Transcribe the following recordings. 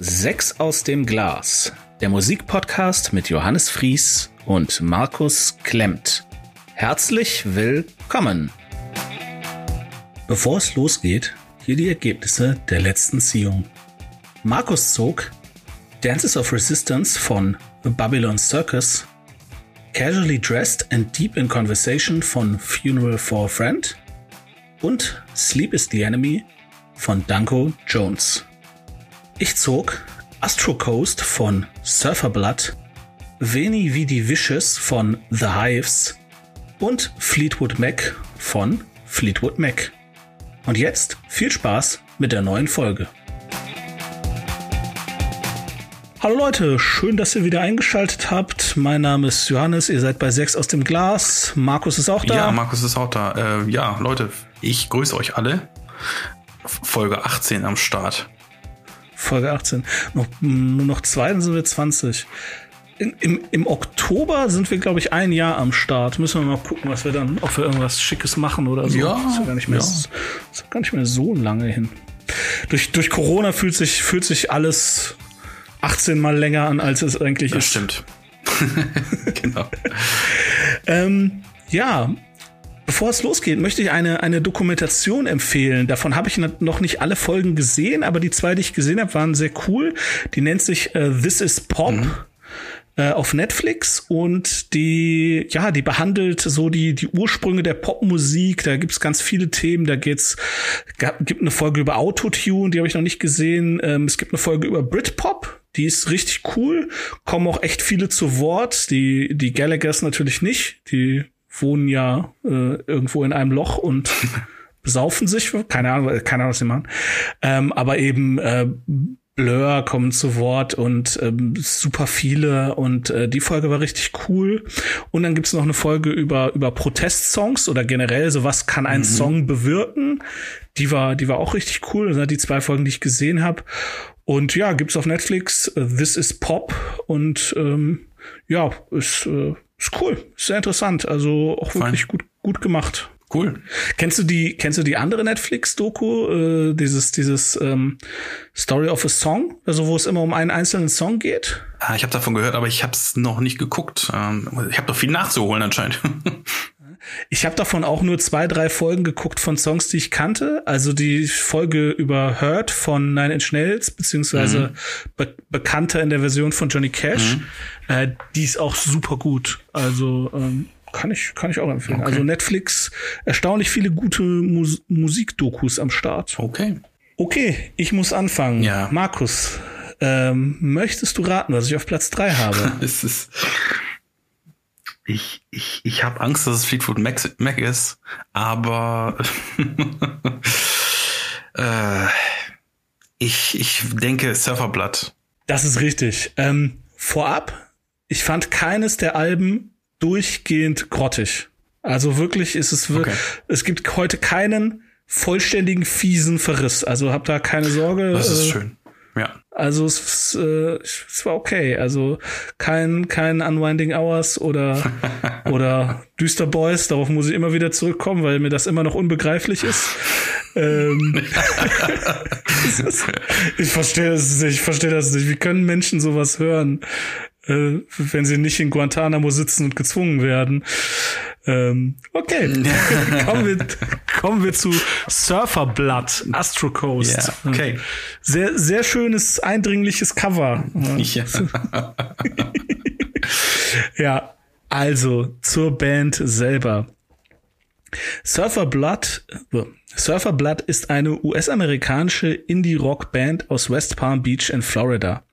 Sechs aus dem Glas, der Musikpodcast mit Johannes Fries und Markus Klemmt. Herzlich willkommen. Bevor es losgeht, hier die Ergebnisse der letzten Ziehung. Markus zog Dances of Resistance von Babylon Circus, Casually Dressed and Deep in Conversation von Funeral for a Friend und Sleep is the Enemy von Danko Jones. Ich zog Astro Coast von Surferblood, Veni Vidi Vicious von The Hives und Fleetwood Mac von Fleetwood Mac. Und jetzt viel Spaß mit der neuen Folge. Hallo Leute, schön, dass ihr wieder eingeschaltet habt. Mein Name ist Johannes, ihr seid bei 6 aus dem Glas. Markus ist auch da. Ja, Markus ist auch da. Äh, ja, Leute, ich grüße euch alle. Folge 18 am Start. Folge 18. Noch, nur noch zwei, dann sind wir 20. In, im, Im Oktober sind wir, glaube ich, ein Jahr am Start. Müssen wir mal gucken, was wir dann, ob wir irgendwas Schickes machen oder so. Ja, das ist ja gar nicht mehr, ja. das ist gar nicht mehr so lange hin. Durch, durch Corona fühlt sich, fühlt sich alles 18 mal länger an, als es eigentlich Das ist. stimmt. genau. Ähm, ja, bevor es losgeht, möchte ich eine, eine Dokumentation empfehlen. Davon habe ich noch nicht alle Folgen gesehen, aber die zwei, die ich gesehen habe, waren sehr cool. Die nennt sich äh, This is Pop. äh, Auf Netflix und die, ja, die behandelt so die, die Ursprünge der Popmusik. Da gibt's ganz viele Themen. Da geht's, gab, gibt eine Folge über Autotune, die habe ich noch nicht gesehen. Ähm, es gibt eine Folge über Britpop. Die ist richtig cool. Kommen auch echt viele zu Wort. Die, die Gallaghers natürlich nicht. Die wohnen ja äh, irgendwo in einem Loch und besaufen sich. Keine Ahnung, keine Ahnung, was sie machen. Ähm, aber eben äh, Blur kommen zu Wort und ähm, super viele und äh, die Folge war richtig cool. Und dann gibt's noch eine Folge über über Protestsongs oder generell so was kann ein Song bewirken. Die war die war auch richtig cool. Das sind die zwei Folgen, die ich gesehen habe. Und ja, gibt's auf Netflix äh, This is Pop und ähm, ja, ist äh, ist cool, ist sehr interessant. Also auch wirklich gut gut gemacht. Cool. Kennst du die, kennst du die andere Netflix-Doku, äh, dieses, dieses ähm, Story of a Song, also wo es immer um einen einzelnen Song geht? Ah, ich habe davon gehört, aber ich habe es noch nicht geguckt. Ähm, ich habe doch viel nachzuholen anscheinend. Ich habe davon auch nur zwei, drei Folgen geguckt von Songs, die ich kannte. Also die Folge über Hurt von Nine Inch Nails, beziehungsweise be bekannter in der Version von Johnny Cash. Äh, die ist auch super gut. Also ähm, kann ich, kann ich auch empfehlen. Okay. Also Netflix, erstaunlich viele gute Mus Musikdokus am Start. Okay. Okay, ich muss anfangen. Ja. Markus, ähm, möchtest du raten, was ich auf Platz drei habe? Es ist. Ich, ich, ich habe Angst, dass es Fleetwood Mac, Mac ist, aber äh, ich, ich denke Surferblatt. Das ist richtig. Ähm, vorab, ich fand keines der Alben durchgehend grottig. Also wirklich ist es, wir- Okay. es gibt heute keinen vollständigen fiesen Verriss. Also hab da keine Sorge. Das ist äh, schön. Ja. Also es, äh, es war okay. Also kein kein Unwinding Hours oder oder Düster Boys. Darauf muss ich immer wieder zurückkommen, weil mir das immer noch unbegreiflich ist. ähm, ist- ich verstehe das nicht. Ich verstehe das nicht. Wie können Menschen sowas hören, äh, wenn sie nicht in Guantanamo sitzen und gezwungen werden? Ähm, okay, kommen wir kommen wir zu Surferblood, Astro Coast. Ja, okay. Sehr, sehr schönes, eindringliches Cover. Ja. Ja, also zur Band selber. Surfer Blood, äh, Surfer Blood ist eine US-amerikanische Indie-Rock-Band aus West Palm Beach in Florida.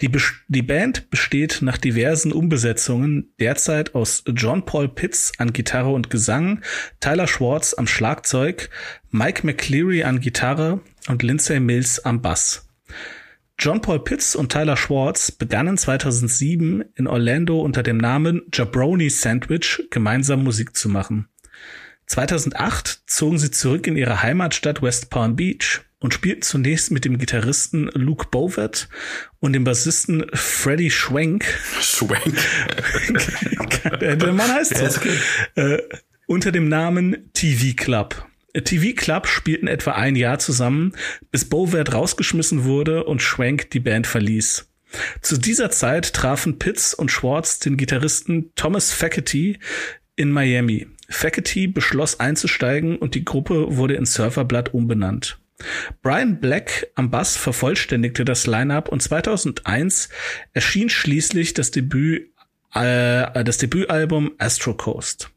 Die, die Band besteht nach diversen Umbesetzungen derzeit aus John Paul Pitts an Gitarre und Gesang, Tyler Schwartz am Schlagzeug, Mike McCleary an Gitarre und Lindsay Mills am Bass. John Paul Pitts und Tyler Schwartz begannen 2007 in Orlando unter dem Namen Jabroni Sandwich gemeinsam Musik zu machen. 2008 zogen sie zurück in ihre Heimatstadt West Palm Beach und spielten zunächst mit dem Gitarristen Luke Bovert und dem Bassisten Freddie Schwenk. Schwenk. der, Mann heißt so. Äh, unter dem Namen TV Club. TV Club spielten etwa ein Jahr zusammen, bis Bovert rausgeschmissen wurde und Schwenk die Band verließ. Zu dieser Zeit trafen Pitts und Schwartz den Gitarristen Thomas Faculty in Miami. Faculty beschloss einzusteigen und die Gruppe wurde in Surferblatt umbenannt. Brian Black am Bass vervollständigte das Line-up und 2001 erschien schließlich das Debüt, äh, das Debütalbum Astro Coast.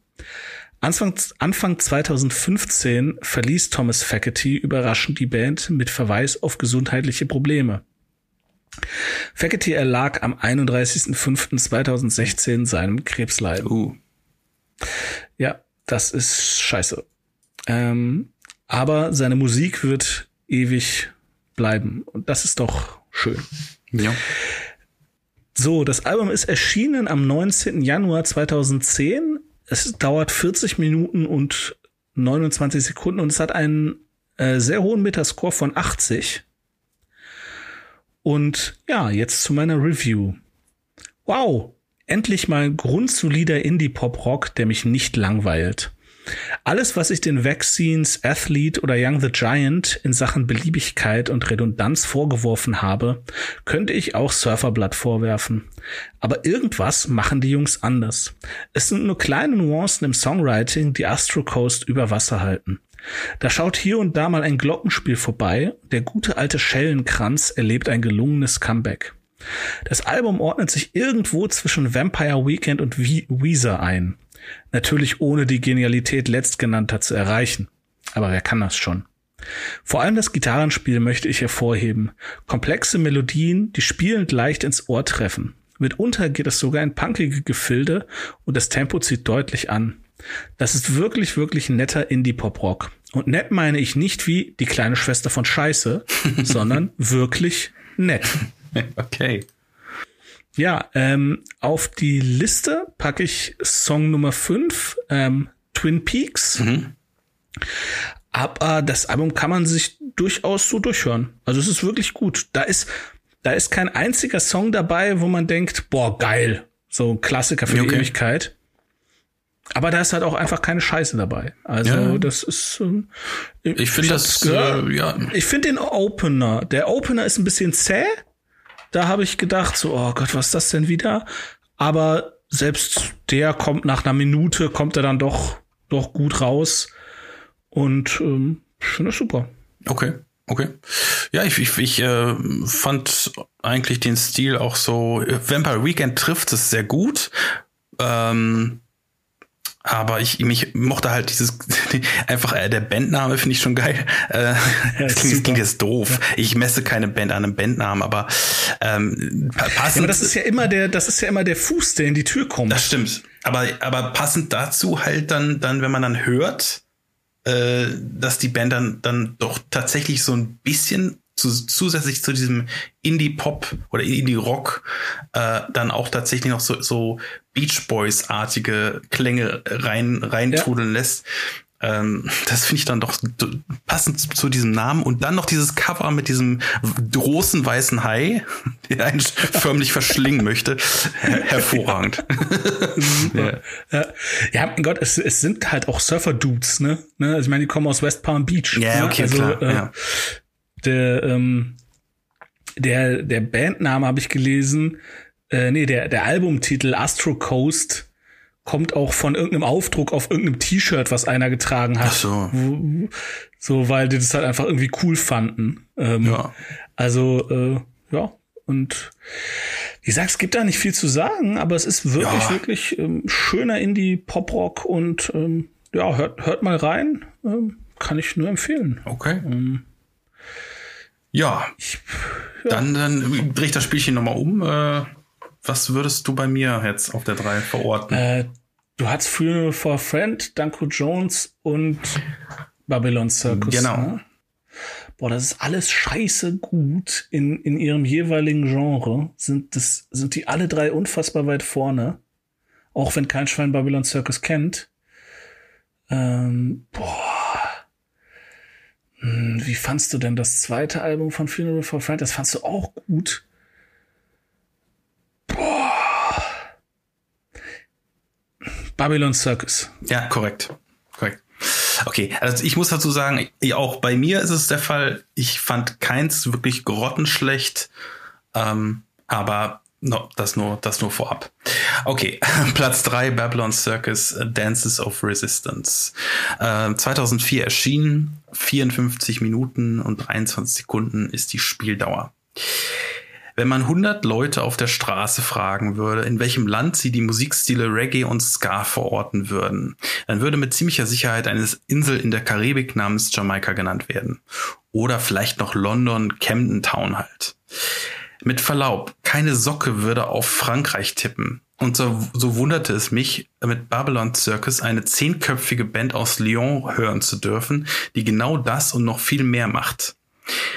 Anfang, Anfang 2015 verließ Thomas Faculty überraschend die Band mit Verweis auf gesundheitliche Probleme. Faculty erlag am 31.05.2016 seinem Krebsleiden. Uh. Ja, das ist scheiße. Ähm, aber seine Musik wird ewig bleiben. Und das ist doch schön. Ja. So, das Album ist erschienen am 19. Januar 2010. Es dauert 40 Minuten und 29 Sekunden und es hat einen äh, sehr hohen Metascore von 80. Und ja, jetzt zu meiner Review. Wow, endlich mal grundsolider Indie-Pop-Rock, der mich nicht langweilt. Alles, was ich den Vaccines, Athlete oder Young the Giant in Sachen Beliebigkeit und Redundanz vorgeworfen habe, könnte ich auch Surferblatt vorwerfen. Aber irgendwas machen die Jungs anders. Es sind nur kleine Nuancen im Songwriting, die Astro Coast über Wasser halten. Da schaut hier und da mal ein Glockenspiel vorbei, der gute alte Schellenkranz erlebt ein gelungenes Comeback. Das Album ordnet sich irgendwo zwischen Vampire Weekend und Weezer ein. Natürlich ohne die Genialität letztgenannter zu erreichen. Aber wer kann das schon? Vor allem das Gitarrenspiel möchte ich hervorheben. Komplexe Melodien, die spielend leicht ins Ohr treffen. Mitunter geht es sogar in punkige Gefilde und das Tempo zieht deutlich an. Das ist wirklich, wirklich netter Indie-Pop-Rock. Und nett meine ich nicht wie die kleine Schwester von Scheiße, sondern wirklich nett. Okay. Ja, ähm, auf die Liste packe ich Song Nummer 5, ähm, Twin Peaks. Mhm. Aber das Album kann man sich durchaus so durchhören. Also es ist wirklich gut. Da ist, da ist kein einziger Song dabei, wo man denkt, boah, geil. So ein Klassiker für okay. die Ewigkeit. Aber da ist halt auch einfach keine Scheiße dabei. Also ja. das ist. Ähm, ich finde das. Äh, ja. Ich finde den Opener. Der Opener ist ein bisschen zäh. Da habe ich gedacht, so, oh Gott, was ist das denn wieder? Aber selbst der kommt nach einer Minute, kommt er dann doch, doch gut raus. Und ähm, finde das super. Okay. Okay. Ja, ich, ich, ich äh, fand eigentlich den Stil auch so. Vampire Weekend trifft es sehr gut. Ähm, aber ich mich mochte halt dieses einfach äh, der Bandname finde ich schon geil. Äh, das klingt, klingt jetzt doof. Ja. Ich messe keine Band an einem Bandnamen, aber ähm, passend. Ja, aber das ist ja immer der, das ist ja immer der Fuß, der in die Tür kommt. Das stimmt. Aber aber passend dazu halt dann dann, wenn man dann hört, äh, dass die Band dann dann doch tatsächlich so ein bisschen zu, zusätzlich zu diesem Indie-Pop oder Indie-Rock äh, dann auch tatsächlich noch so, so Beach Boys-artige Klänge rein reintrudeln ja. lässt. Ähm, das finde ich dann doch passend zu diesem Namen. Und dann noch dieses Cover mit diesem großen weißen Hai, der einen förmlich verschlingen möchte. Hervorragend. ja. ja. ja, mein Gott, es, es sind halt auch Surfer-Dudes, ne? ne? Also ich meine, die kommen aus West Palm Beach. Ja, ne? okay, also, klar. Äh, ja der, ähm, der, der Bandname habe ich gelesen, äh, nee, der, der Albumtitel Astro Coast kommt auch von irgendeinem Aufdruck auf irgendeinem T-Shirt, was einer getragen hat. Ach so. So, weil die das halt einfach irgendwie cool fanden. Ähm, ja. Also, äh, ja, und wie gesagt, es gibt da nicht viel zu sagen, aber es ist wirklich, ja. wirklich ähm, schöner Indie-Pop-Rock und ähm, ja, hört, hört mal rein. Ähm, kann ich nur empfehlen. Okay. Ähm, ja, ich, ja. dann, dann drehe ich das Spielchen nochmal um. Äh, was würdest du bei mir jetzt auf der 3 verorten? Äh, du hast Funeral for a Friend, Danko Jones und Babylon Circus. Genau. Ne? Boah, das ist alles scheiße gut in, in ihrem jeweiligen Genre. Sind, das, sind die alle drei unfassbar weit vorne. Auch wenn kein Schwein Babylon Circus kennt. Ähm, boah. Hm, wie fandst du denn das zweite Album von Funeral for Friend? Das fandst du auch gut. Boah. Babylon Circus. Ja, korrekt. Korrekt. Okay, also ich muss dazu sagen, auch bei mir ist es der Fall, ich fand keins wirklich grottenschlecht, ähm, aber no, das nur, das nur vorab. Okay, Platz drei Babylon Circus Dances of Resistance. Äh, 2004 erschienen, 54 Minuten und 23 Sekunden ist die Spieldauer. Wenn man 100 Leute auf der Straße fragen würde, in welchem Land sie die Musikstile Reggae und Ska verorten würden, dann würde mit ziemlicher Sicherheit eine Insel in der Karibik namens Jamaika genannt werden. Oder vielleicht noch London, Camden Town halt. Mit Verlaub, keine Socke würde auf Frankreich tippen. Und so, so wunderte es mich, mit Babylon Circus eine zehnköpfige Band aus Lyon hören zu dürfen, die genau das und noch viel mehr macht.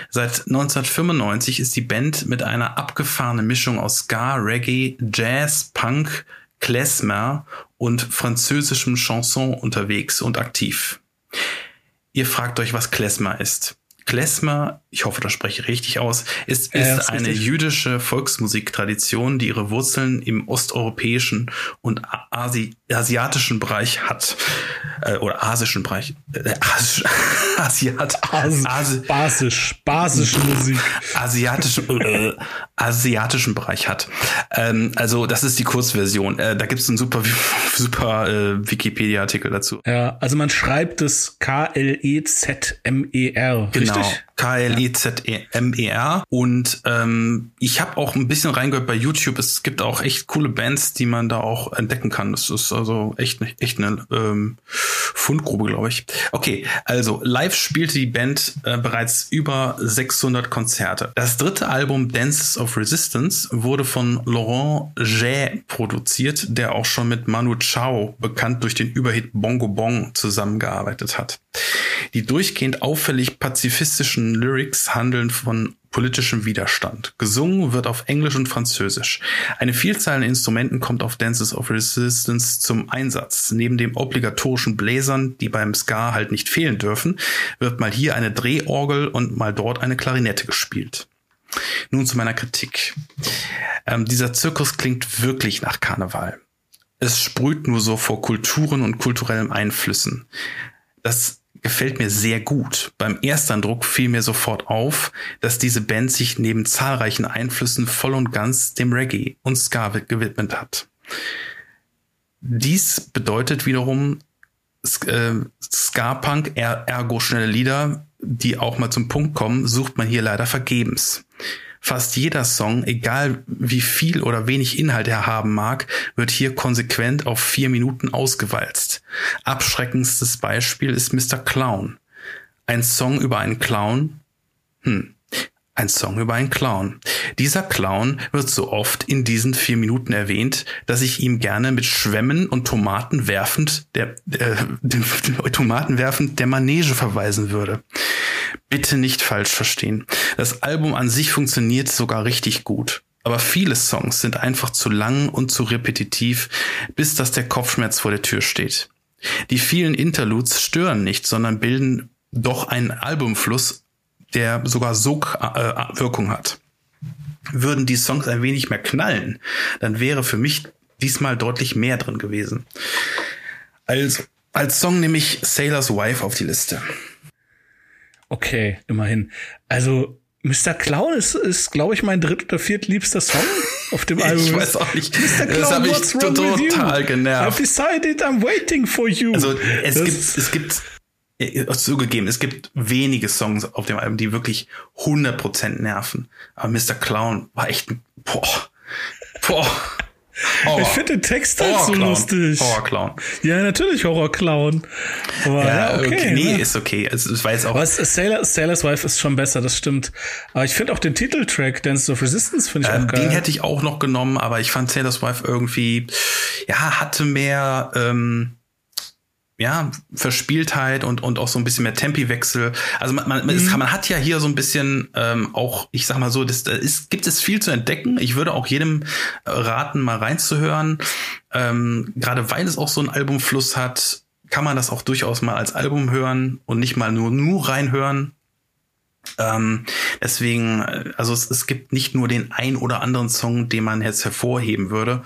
Seit 1995 ist die Band mit einer abgefahrenen Mischung aus Ska, Reggae, Jazz, Punk, Klezmer und französischem Chanson unterwegs und aktiv. Ihr fragt euch, was Klezmer ist. Klezmer, ich hoffe, das spreche ich richtig aus, ist, ist, ja, ist eine richtig. jüdische Volksmusiktradition, die ihre Wurzeln im osteuropäischen und Asi asiatischen Bereich hat. Äh, oder asischen Bereich. Äh, Asi Asiat. As Asi basisch. Basische Musik. Asiatischen, äh, asiatischen Bereich hat. Ähm, also, das ist die Kurzversion. Äh, da gibt es einen super, super äh, Wikipedia-Artikel dazu. Ja, also man schreibt es K-L-E-Z-M-E-R. Genau. Richtig? K-L-E-Z-M-E-R. Und ähm, ich habe auch ein bisschen reingehört bei YouTube. Es gibt auch echt coole Bands, die man da auch entdecken kann. Das ist also echt, echt eine ähm, Fundgrube, glaube ich. Okay, also live spielte die Band äh, bereits über 600 Konzerte. Das dritte Album Dances of Resistance wurde von Laurent Jay produziert, der auch schon mit Manu Chao, bekannt durch den Überhit Bongo Bong, zusammengearbeitet hat. Die durchgehend auffällig pazifistischen Lyrics handeln von politischem Widerstand. Gesungen wird auf Englisch und Französisch. Eine Vielzahl an Instrumenten kommt auf Dances of Resistance zum Einsatz. Neben dem obligatorischen Bläsern, die beim Ska halt nicht fehlen dürfen, wird mal hier eine Drehorgel und mal dort eine Klarinette gespielt. Nun zu meiner Kritik. Ähm, dieser Zirkus klingt wirklich nach Karneval. Es sprüht nur so vor Kulturen und kulturellen Einflüssen. Das gefällt mir sehr gut. Beim Ersteindruck fiel mir sofort auf, dass diese Band sich neben zahlreichen Einflüssen voll und ganz dem Reggae und Ska gewidmet hat. Dies bedeutet wiederum äh, Ska-Punk, ergo schnelle Lieder, die auch mal zum Punkt kommen, sucht man hier leider vergebens. Fast jeder Song, egal wie viel oder wenig Inhalt er haben mag, wird hier konsequent auf vier Minuten ausgewalzt. Abschreckendstes Beispiel ist Mr. Clown. Ein Song über einen Clown? Hm. Ein Song über einen Clown. Dieser Clown wird so oft in diesen vier Minuten erwähnt, dass ich ihm gerne mit Schwämmen und Tomaten werfend der, äh, Tomaten werfend der Manege verweisen würde. Bitte nicht falsch verstehen. Das Album an sich funktioniert sogar richtig gut. Aber viele Songs sind einfach zu lang und zu repetitiv, bis dass der Kopfschmerz vor der Tür steht. Die vielen Interludes stören nicht, sondern bilden doch einen Albumfluss, der sogar Sogwirkung äh, hat. Würden die Songs ein wenig mehr knallen, dann wäre für mich diesmal deutlich mehr drin gewesen. Also, als Song nehme ich Sailor's Wife auf die Liste. Okay, immerhin. Also Mr. Clown ist, ist glaube ich, mein dritt- oder viertliebster Song auf dem Album. Ich weiß auch nicht. Mr. Clown, das habe ich total genervt. I've decided I'm waiting for you. Also es das gibt, es gibt, äh, zugegeben, es gibt wenige Songs auf dem Album, die wirklich 100% nerven. Aber Mr. Clown war echt, boah, boah. Horror. Ich finde den Text halt so lustig. Horror-Clown. Ja, natürlich Horror-Clown. Aber ja, ja okay. okay. Nee, ne? ist okay. Es, es war jetzt auch. Was, Sailor, Sailor's Wife ist schon besser, das stimmt. Aber ich finde auch den Titeltrack Dance of Resistance finde ich äh, auch geil. Den hätte ich auch noch genommen, aber ich fand Sailor's Wife irgendwie, ja, hatte mehr, ähm, ja, Verspieltheit und, und auch so ein bisschen mehr Tempiwechsel. Also man, man, mhm. man hat ja hier so ein bisschen ähm, auch, ich sag mal so, das, da ist, gibt es viel zu entdecken. Ich würde auch jedem äh, raten, mal reinzuhören. Ähm, Gerade weil es auch so einen Albumfluss hat, kann man das auch durchaus mal als Album hören und nicht mal nur, nur reinhören. Ähm, Deswegen, äh, also es, es gibt nicht nur den ein oder anderen Song, den man jetzt hervorheben würde.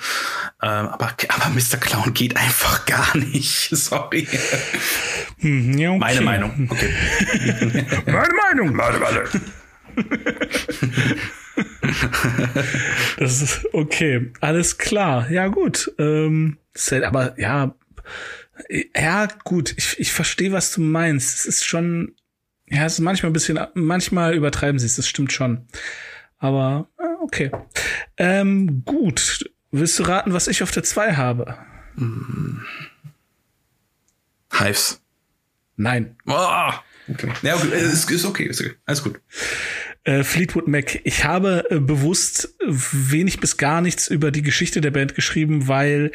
Äh, aber, aber Mr. Clown geht einfach gar nicht. Sorry. Hm, ja, okay. Meine Meinung. Okay. Meine Meinung. Meine Meinung. das ist okay. Alles klar. Ja, gut. Ähm, aber ja, ja, gut. Ich, ich verstehe, was du meinst. Es ist schon, ja, es ist manchmal ein bisschen, manchmal übertreiben sie es, das stimmt schon. Aber, okay. Ähm, gut. Willst du raten, was ich auf der 2 habe? Hives. Nein. Oh, okay. Ja, ist, ist okay, ist okay. Alles gut. Äh, Fleetwood Mac. Ich habe äh, bewusst wenig bis gar nichts über die Geschichte der Band geschrieben, weil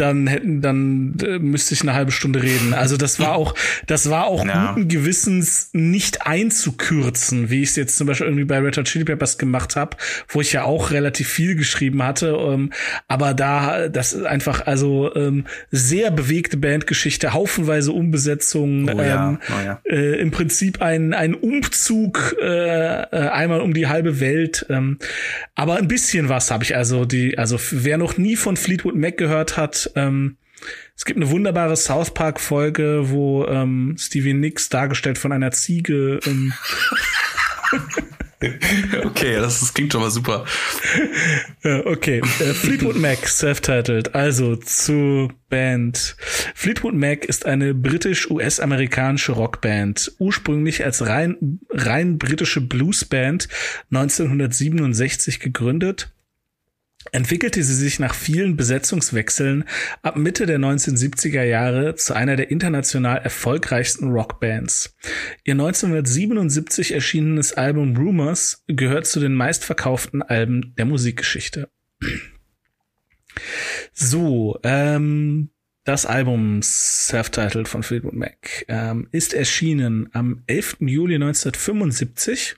dann hätten, dann äh, müsste ich eine halbe Stunde reden. Also das war auch, das war auch ja. guten Gewissens nicht einzukürzen, wie ich es jetzt zum Beispiel irgendwie bei Red Hot Chili Peppers gemacht habe, wo ich ja auch relativ viel geschrieben hatte. Ähm, aber da, das ist einfach also ähm, sehr bewegte Bandgeschichte, haufenweise Umbesetzungen, oh, ja. Ähm, oh, ja. Äh, im Prinzip ein, ein Umzug äh, äh, einmal um die halbe Welt. Ähm, aber ein bisschen was habe ich also die, also wer noch nie von Fleetwood Mac gehört hat, ähm, es gibt eine wunderbare South Park Folge, wo ähm, Stevie Nicks dargestellt von einer Ziege. Ähm, okay, das, das, klingt schon mal super. okay, äh, Fleetwood Mac, self-titled. Also zu Band. Fleetwood Mac ist eine britisch-US-amerikanische Rockband, ursprünglich als rein, rein britische Bluesband 1967 gegründet entwickelte sie sich nach vielen Besetzungswechseln ab Mitte der 1970er Jahre zu einer der international erfolgreichsten Rockbands. Ihr 1977 erschienenes Album Rumors gehört zu den meistverkauften Alben der Musikgeschichte. So, ähm, das Album Self-Titled von Fleetwood Mac ähm, ist erschienen am 11. Juli 1975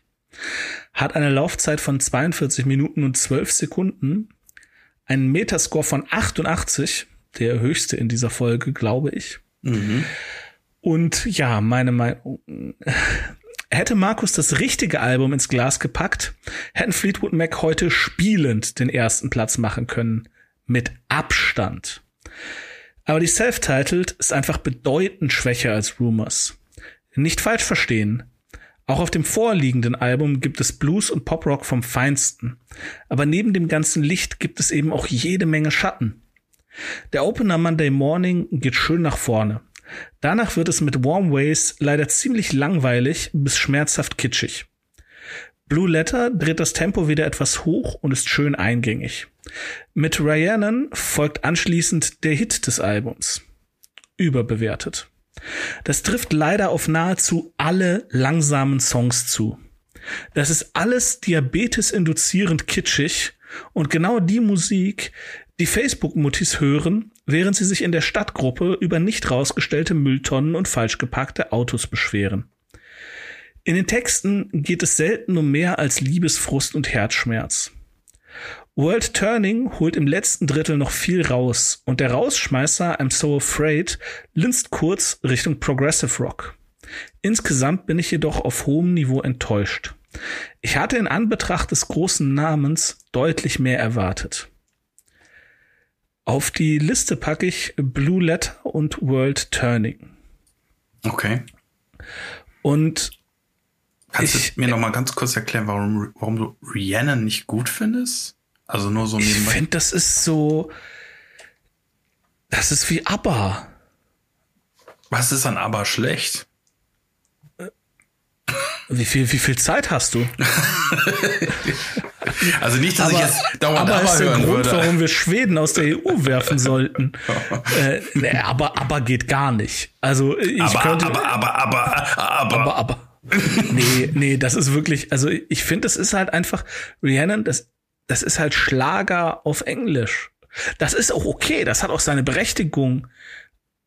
hat eine Laufzeit von 42 Minuten und 12 Sekunden, einen Metascore von 88, der höchste in dieser Folge, glaube ich. Mhm. Und ja, meine Meinung. Hätte Markus das richtige Album ins Glas gepackt, hätten Fleetwood Mac heute spielend den ersten Platz machen können. Mit Abstand. Aber die Self-Titled ist einfach bedeutend schwächer als Rumors. Nicht falsch verstehen. Auch auf dem vorliegenden Album gibt es Blues und Poprock vom Feinsten. Aber neben dem ganzen Licht gibt es eben auch jede Menge Schatten. Der Opener Monday Morning geht schön nach vorne. Danach wird es mit Warm Ways leider ziemlich langweilig bis schmerzhaft kitschig. Blue Letter dreht das Tempo wieder etwas hoch und ist schön eingängig. Mit Rhiannon folgt anschließend der Hit des Albums. Überbewertet. Das trifft leider auf nahezu alle langsamen Songs zu. Das ist alles diabetesinduzierend kitschig und genau die Musik, die Facebook-Muttis hören, während sie sich in der Stadtgruppe über nicht rausgestellte Mülltonnen und falsch geparkte Autos beschweren. In den Texten geht es selten um mehr als Liebesfrust und Herzschmerz. World Turning holt im letzten Drittel noch viel raus und der Rausschmeißer I'm So Afraid linst kurz Richtung Progressive Rock. Insgesamt bin ich jedoch auf hohem Niveau enttäuscht. Ich hatte in Anbetracht des großen Namens deutlich mehr erwartet. Auf die Liste packe ich Blue Letter und World Turning. Okay. Und Kannst ich, du mir noch mal ganz kurz erklären, warum, warum du Rhiannon nicht gut findest? Also nur so nebenbei. Ich finde, das ist so. Das ist wie ABBA. Was ist an ABBA schlecht? Wie viel, wie viel Zeit hast du? also nicht, dass aber, ich jetzt dauernd aber ABBA ist der Grund, würde. warum wir Schweden aus der EU werfen sollten. äh, nee, aber, aber geht gar nicht. Also ich aber, könnte. Aber, aber, aber, aber, aber, aber. nee, nee, das ist wirklich, also ich finde, das ist halt einfach, Rhiannon, das das ist halt Schlager auf Englisch. Das ist auch okay, das hat auch seine Berechtigung.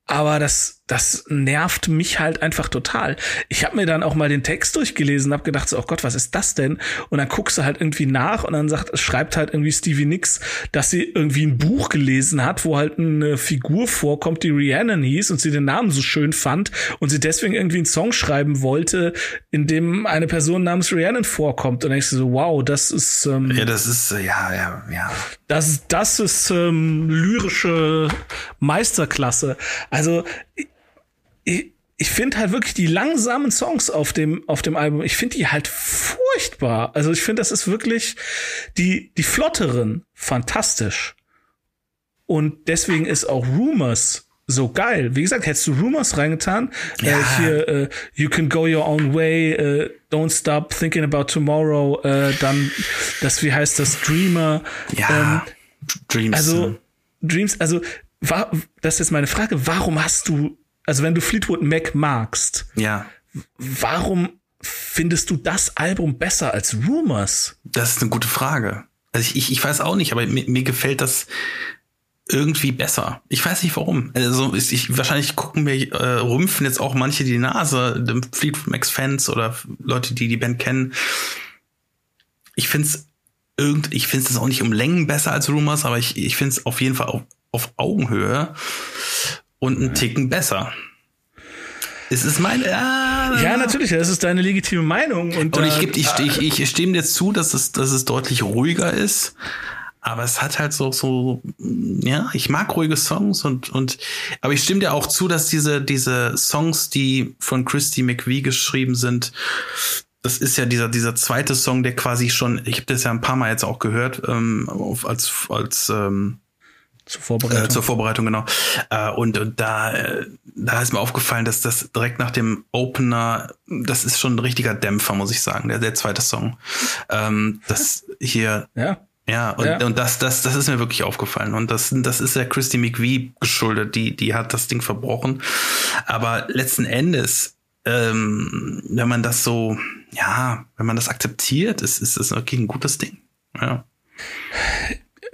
Aber das, das nervt mich halt einfach total. Ich habe mir dann auch mal den Text durchgelesen, habe gedacht, so, oh Gott, was ist das denn? Und dann guckst du halt irgendwie nach und dann sagt, schreibt halt irgendwie Stevie Nicks, dass sie irgendwie ein Buch gelesen hat, wo halt eine Figur vorkommt, die Rhiannon hieß und sie den Namen so schön fand und sie deswegen irgendwie einen Song schreiben wollte, in dem eine Person namens Rhiannon vorkommt. Und dann denkst du so, wow, das ist ähm, ja, das ist äh, ja, ja, ja. Das, das ist ähm, lyrische Meisterklasse. Also ich, ich finde halt wirklich die langsamen Songs auf dem, auf dem Album, ich finde die halt furchtbar. Also ich finde, das ist wirklich die, die flotteren fantastisch. Und deswegen ist auch Rumors so geil. Wie gesagt, hättest du Rumors reingetan, äh, ja. äh, hier äh, You Can Go Your Own Way, äh, Don't Stop Thinking About Tomorrow, äh, dann das, wie heißt das, Dreamer. Ja, ähm, Dreams. Also Dreams, also war, das ist jetzt meine Frage, warum hast du also wenn du Fleetwood Mac magst, ja. warum findest du das Album besser als Rumors? Das ist eine gute Frage. Also ich, ich, ich weiß auch nicht, aber mir, mir gefällt das irgendwie besser. Ich weiß nicht warum. Also ist ich wahrscheinlich gucken mir äh, rümpfen jetzt auch manche die Nase, Fleetwood Macs Fans oder Leute, die die Band kennen. Ich find's irgend ich find's das auch nicht um Längen besser als Rumors, aber ich ich find's auf jeden Fall auf, auf Augenhöhe und einen Ticken besser. Es ist meine. Ah, ja, natürlich, das ist deine legitime Meinung. Und, und ich, geb, ich, ich, ich stimme dir zu, dass es, dass es deutlich ruhiger ist. Aber es hat halt so, so, ja, ich mag ruhige Songs und, und, aber ich stimme dir auch zu, dass diese, diese Songs, die von Christy McVie geschrieben sind, das ist ja dieser, dieser zweite Song, der quasi schon, ich habe das ja ein paar Mal jetzt auch gehört, ähm, als, als, ähm, zur Vorbereitung. Äh, zur Vorbereitung, genau. Äh, und, und da, äh, da ist mir aufgefallen, dass das direkt nach dem Opener, das ist schon ein richtiger Dämpfer, muss ich sagen, der, der zweite Song. Ähm, das hier. Ja. Ja, und, ja. und das, das, das ist mir wirklich aufgefallen. Und das, das ist der Christy McVie geschuldet, die, die hat das Ding verbrochen. Aber letzten Endes, ähm, wenn man das so, ja, wenn man das akzeptiert, ist, ist das wirklich ein gutes Ding. Ja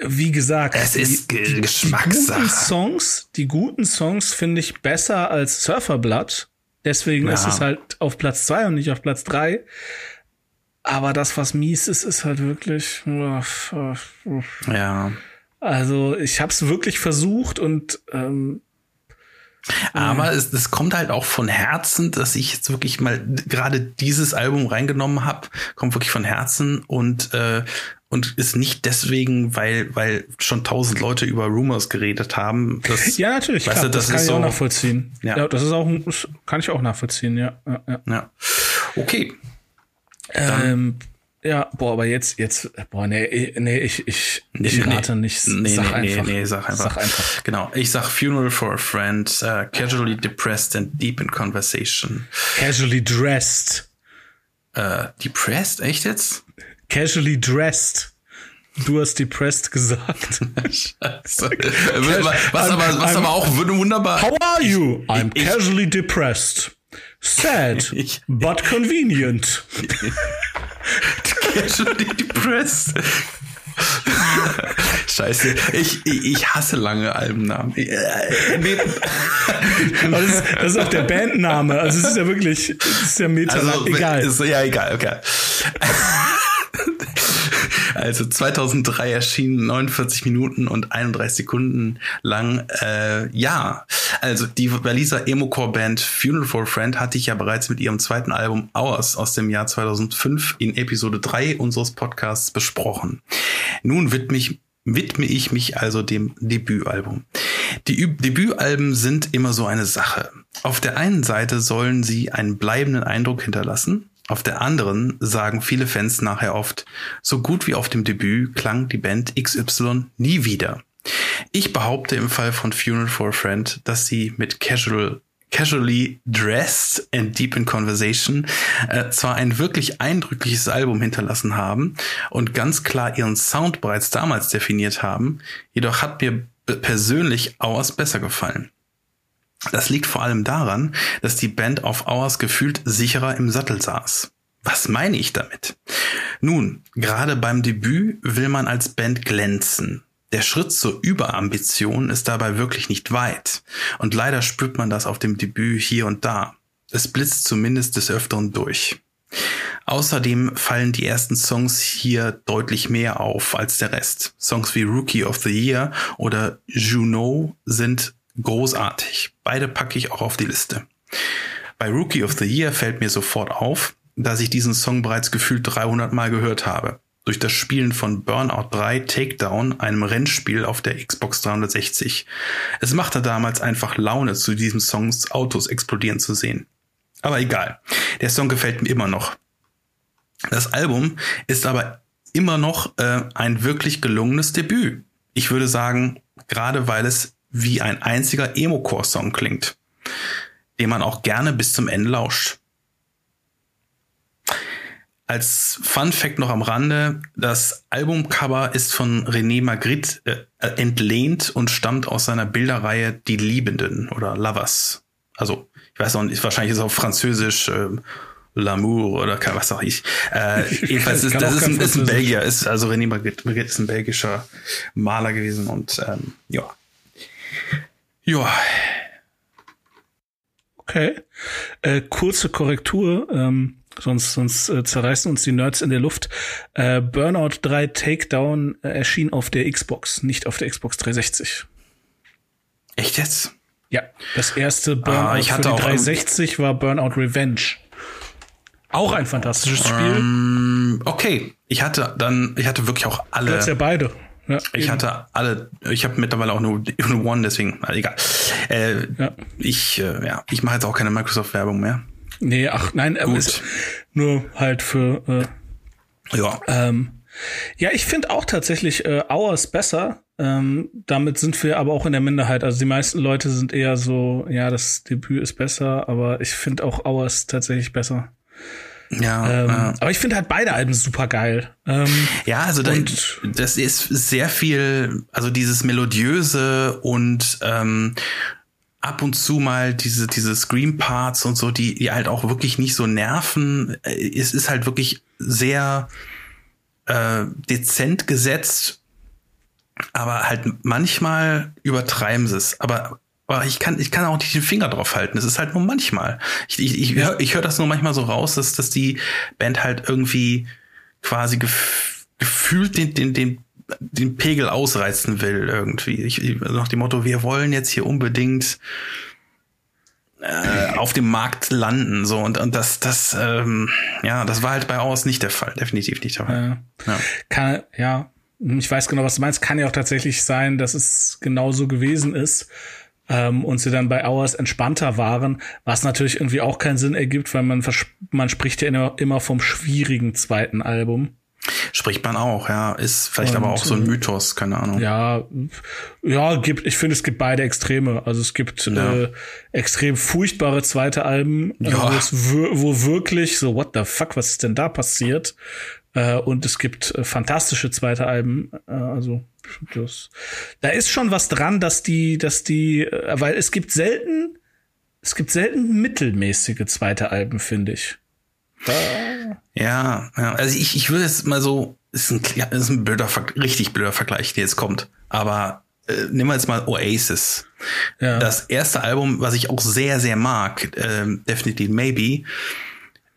wie gesagt, es ist die, Geschmackssache. Die guten Songs, die guten Songs finde ich besser als Surferblatt. Deswegen ja. ist es halt auf Platz zwei und nicht auf Platz drei. Aber das, was mies ist, ist halt wirklich. Ja. Also ich habe es wirklich versucht und ähm, aber es, es kommt halt auch von Herzen, dass ich jetzt wirklich mal gerade dieses Album reingenommen habe, kommt wirklich von Herzen und äh, und ist nicht deswegen, weil weil schon tausend Leute über Rumors geredet haben. Das, ja, natürlich, klar, du, das, das kann ich so, auch nachvollziehen. Ja. ja. das ist auch, kann ich auch nachvollziehen, ja. Ja, ja. ja. okay. Ähm, ja, boah, aber jetzt, jetzt, boah, nee, nee, ich, ich, ich rate nee, nicht. Nee, sag nee, einfach. nee, nee, sag einfach. Sag einfach. Genau, ich sag Funeral for a Friend, uh, Casually Depressed and Deep in Conversation. Casually Dressed. Uh, depressed? Echt jetzt? Casually Dressed. Du hast depressed gesagt. Scheiße. was, aber, was aber auch wunderbar. How are you? I'm ich, casually depressed. Sad, ich, but convenient. Casually depressed. Scheiße, ich, ich hasse lange Albennamen. Äh, das, ist, das ist auch der Bandname. Also es ist ja wirklich, es ist ja meta. Also, egal. Ist, ja, egal, okay. Also 2003 erschienen 49 Minuten und 31 Sekunden lang. Äh, ja, also die Waliser Emo-Core-Band Funeral for Friend hatte ich ja bereits mit ihrem zweiten Album Hours aus dem Jahr 2005 in Episode 3 unseres Podcasts besprochen. Nun widme ich widme ich mich also dem Debütalbum. Die Ü Debütalben sind immer so eine Sache. Auf der einen Seite sollen sie einen bleibenden Eindruck hinterlassen, auf der anderen sagen viele Fans nachher oft, so gut wie auf dem Debüt klang die Band XY nie wieder. Ich behaupte im Fall von Funeral for a Friend, dass sie mit Casual Casually Dressed and Deep in Conversation äh, zwar ein wirklich eindrückliches Album hinterlassen haben und ganz klar ihren Sound bereits damals definiert haben, jedoch hat mir persönlich Hours besser gefallen. Das liegt vor allem daran, dass die Band auf Hours gefühlt sicherer im Sattel saß. Was meine ich damit? Nun, gerade beim Debüt will man als Band glänzen. Der Schritt zur Überambition ist dabei wirklich nicht weit. Und leider spürt man das auf dem Debüt hier und da. Es blitzt zumindest des Öfteren durch. Außerdem fallen die ersten Songs hier deutlich mehr auf als der Rest. Songs wie Rookie of the Year oder Juno sind großartig. Beide packe ich auch auf die Liste. Bei Rookie of the Year fällt mir sofort auf, dass ich diesen Song bereits gefühlt 300 Mal gehört habe. Durch das Spielen von Burnout 3 Takedown, einem Rennspiel auf der Xbox 360. Es machte damals einfach Laune, zu diesem Songs Autos explodieren zu sehen. Aber egal. Der Song gefällt mir immer noch. Das Album ist aber immer noch äh, ein wirklich gelungenes Debüt. Ich würde sagen, gerade weil es wie ein einziger Emo-Core-Song klingt, den man auch gerne bis zum Ende lauscht. Als Fun Fact noch am Rande, das Albumcover ist von René Magritte äh, entlehnt und stammt aus seiner Bilderreihe Die Liebenden oder Lovers. Also, ich weiß noch nicht, wahrscheinlich ist es auf Französisch äh, L'amour oder was auch ich. Äh, jedenfalls ist das ist ein, ist ein Belgier, ist also René Magritte, Magritte ist ein belgischer Maler gewesen und ähm, ja. Ja, Okay. Äh, kurze Korrektur, ähm, sonst, sonst äh, zerreißen uns die Nerds in der Luft. Äh, Burnout 3 Takedown äh, erschien auf der Xbox, nicht auf der Xbox 360. Echt jetzt? Ja, das erste Burnout ah, ich hatte für die 360 war Burnout Revenge. Auch ein fantastisches Spiel. Um, ähm, okay, ich hatte dann, ich hatte wirklich auch alle. Du hast ja beide. Ja, ich eben. hatte alle, ich habe mittlerweile auch nur, nur One, deswegen, egal. Äh, ja. Ich, äh, ja, ich mache jetzt auch keine Microsoft-Werbung mehr. Nee, ach nein, Gut. Ist nur halt für äh, ja. Ähm, ja, ich finde auch tatsächlich äh, Hours besser. Ähm, damit sind wir aber auch in der Minderheit. Also die meisten Leute sind eher so, ja, das Debüt ist besser, aber ich finde auch Hours tatsächlich besser. Ja, ähm, ja. Aber ich finde halt beide Alben super geil. Ähm, ja, also da, das ist sehr viel, also dieses melodiöse und ähm, ab und zu mal diese diese Scream Parts und so, die die halt auch wirklich nicht so nerven. Es ist halt wirklich sehr äh, dezent gesetzt, aber halt manchmal übertreiben sie es. Aber aber ich kann, ich kann auch nicht den Finger drauf halten. Es ist halt nur manchmal. Ich, ich, ich höre ich hör das nur manchmal so raus, dass, dass die Band halt irgendwie quasi gef gefühlt den, den, den, den Pegel ausreizen will irgendwie. Ich, nach dem Motto, wir wollen jetzt hier unbedingt äh, auf dem Markt landen. So und, und das, das, ähm, ja, das war halt bei Aus nicht der Fall, definitiv nicht der Fall. Ja. Ja. Kann, ja, ich weiß genau, was du meinst. Kann ja auch tatsächlich sein, dass es genauso gewesen ist ähm, und sie dann bei Hours entspannter waren, was natürlich irgendwie auch keinen Sinn ergibt, weil man, man spricht ja immer vom schwierigen zweiten Album. Spricht man auch, ja. Ist vielleicht und, aber auch so ein Mythos, keine Ahnung. Ja, ja, gibt, ich finde, es gibt beide Extreme. Also es gibt ja. äh, extrem furchtbare zweite Alben, äh, ja. wo, es wo wirklich so, what the fuck, was ist denn da passiert? Äh, und es gibt äh, fantastische zweite Alben. Äh, also das, da ist schon was dran, dass die, dass die, äh, weil es gibt selten, es gibt selten mittelmäßige zweite Alben, finde ich. Da. Ja, ja, also ich, ich würde jetzt mal so, ist ein, ist ein blöder, richtig blöder Vergleich, der jetzt kommt. Aber äh, nehmen wir jetzt mal Oasis. Ja. Das erste Album, was ich auch sehr, sehr mag, äh, Definitely Maybe,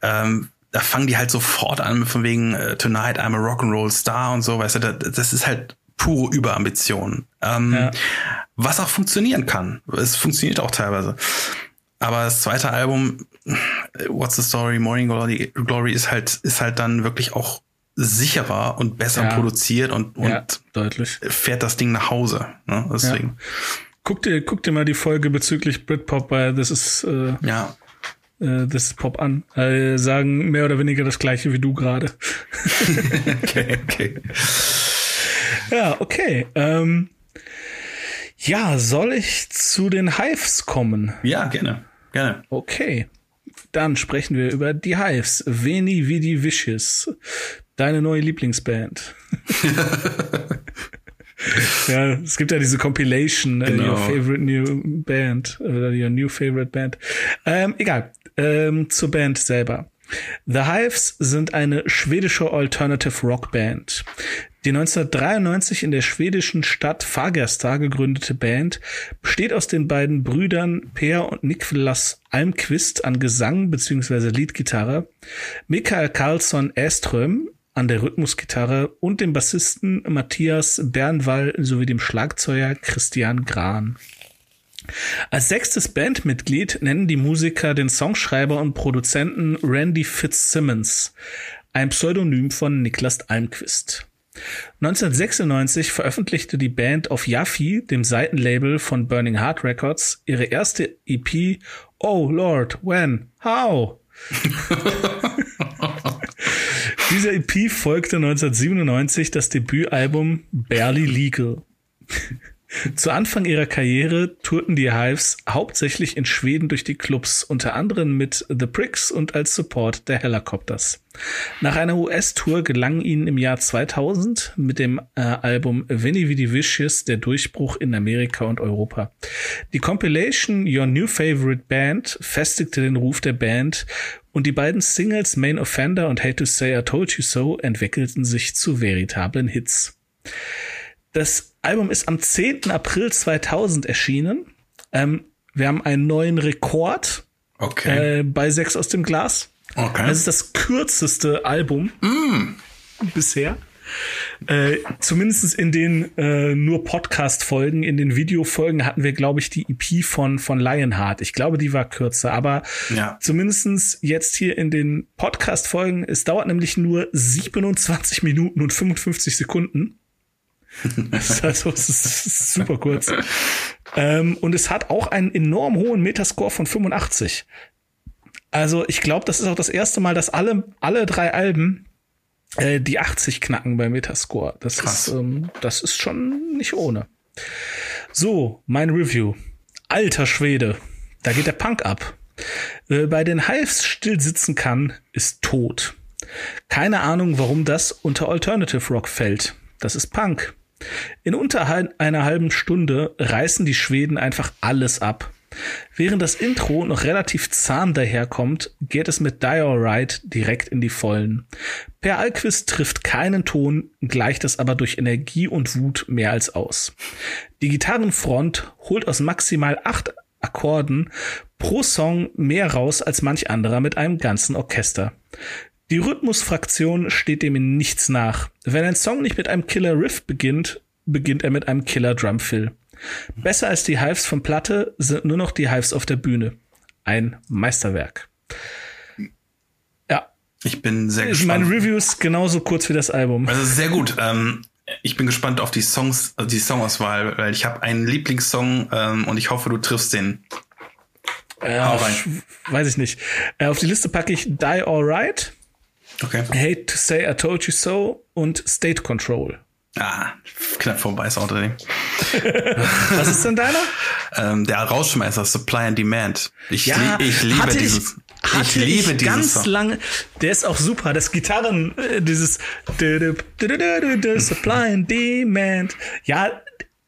ähm, da fangen die halt sofort an von wegen äh, Tonight I'm a Rock'n'Roll Star und so, weißt du, das, das ist halt pure Überambition. Ähm, ja. Was auch funktionieren kann. Es funktioniert auch teilweise. Aber das zweite Album, What's the Story, Morning Glory, Glory ist halt, ist halt dann wirklich auch sicherer und besser ja. produziert und, und ja, deutlich. fährt das Ding nach Hause. Ne? Deswegen. Guck dir, guck dir mal die Folge bezüglich Britpop, weil das ist äh, ja äh, das Pop an. Äh, sagen mehr oder weniger das gleiche wie du gerade. okay, okay. Ja, okay. Ähm, ja, soll ich zu den Hives kommen? Ja, gerne. Gerne. Okay. Dann sprechen wir über die Hives. Veni Vidi Vicious. Deine neue Lieblingsband. ja, es gibt ja diese Compilation, genau. uh, Your Favorite New Band oder Your New Favorite Band. Ähm, egal, ähm, zur Band selber. The Hives sind eine schwedische Alternative Rock Band. Die 1993 in der schwedischen Stadt Fagersta gegründete Band besteht aus den beiden Brüdern Per und Niklas Almqvist an Gesang bzw. Leadgitarre, Mikael Karlsson Eström an der Rhythmusgitarre und dem Bassisten Matthias Bernwall sowie dem Schlagzeuger Christian Gran. Als sechstes Bandmitglied nennen die Musiker den Songschreiber und Produzenten Randy Fitzsimmons, ein Pseudonym von Niklas Almquist. 1996 veröffentlichte die Band auf Yaffi, dem Seitenlabel von Burning Heart Records, ihre erste EP Oh Lord, when, how? Dieser EP folgte 1997 das Debütalbum Barely Legal. Zu Anfang ihrer Karriere tourten die Hives hauptsächlich in Schweden durch die Clubs, unter anderem mit The Pricks und als Support der Helicopters. Nach einer US-Tour gelang ihnen im Jahr 2000 mit dem äh, Album Vinny Vidi Vicious der Durchbruch in Amerika und Europa. Die Compilation Your New Favorite Band festigte den Ruf der Band und die beiden Singles Main Offender und Hate to Say I Told You So entwickelten sich zu veritablen Hits. Das Album ist am 10. April 2000 erschienen. Ähm, wir haben einen neuen Rekord Okay. äh, bei Sechs aus dem Glas. okay. Das ist das kürzeste Album Mm. bisher. Äh, zumindest in den äh, nur Podcast-Folgen, in den Videofolgen hatten wir, glaube ich, die EP von, von Lionheart. Ich glaube, die war kürzer, aber Ja. zumindestens jetzt hier in den Podcast-Folgen, es dauert nämlich nur 27 Minuten und 55 Sekunden. Das ist also es ist super kurz. Ähm, und es hat auch einen enorm hohen Metascore von 85. Also ich glaube, das ist auch das erste Mal, dass alle, alle drei Alben äh, die 80 knacken bei Metascore. Das Krass. ist, ähm, das ist schon nicht ohne. So, mein Review. Alter Schwede, da geht der Punk ab. Wer bei den Hives still sitzen kann, ist tot. Keine Ahnung, warum das unter Alternative Rock fällt. Das ist Punk. In unter einer halben Stunde reißen die Schweden einfach alles ab. Während das Intro noch relativ zahm daherkommt, geht es mit Die Alright direkt in die Vollen. Per Alquist trifft keinen Ton, gleicht es aber durch Energie und Wut mehr als aus. Die Gitarrenfront holt aus maximal acht Akkorden pro Song mehr raus als manch anderer mit einem ganzen Orchester. Die Rhythmusfraktion steht dem in nichts nach. Wenn ein Song nicht mit einem Killer Riff beginnt, beginnt er mit einem Killer Drumfill. Besser als die Hives von Platte sind nur noch die Hives auf der Bühne. Ein Meisterwerk. Ja, Ich bin sehr ich meine gespannt. Reviews genauso kurz wie das Album. Also sehr gut. Ähm, ich bin gespannt auf die Songs, also die Songauswahl, weil ich habe einen Lieblingssong ähm, und ich hoffe, du triffst den. Rein. sch- weiß ich nicht. Äh, auf die Liste packe ich Die Alright, Okay. Hate to Say I Told You So und State Control. Ah, knapp vorbei ist Audrey. Was ist denn deiner? Ähm, der Rausschmeißer Supply and Demand. Ich, Ja, li ich liebe ich- dieses. Ich, Hatte liebe ich dieses ganz Song. lange. Der ist auch super. Das Gitarren, äh, dieses Supply and Demand. Ja,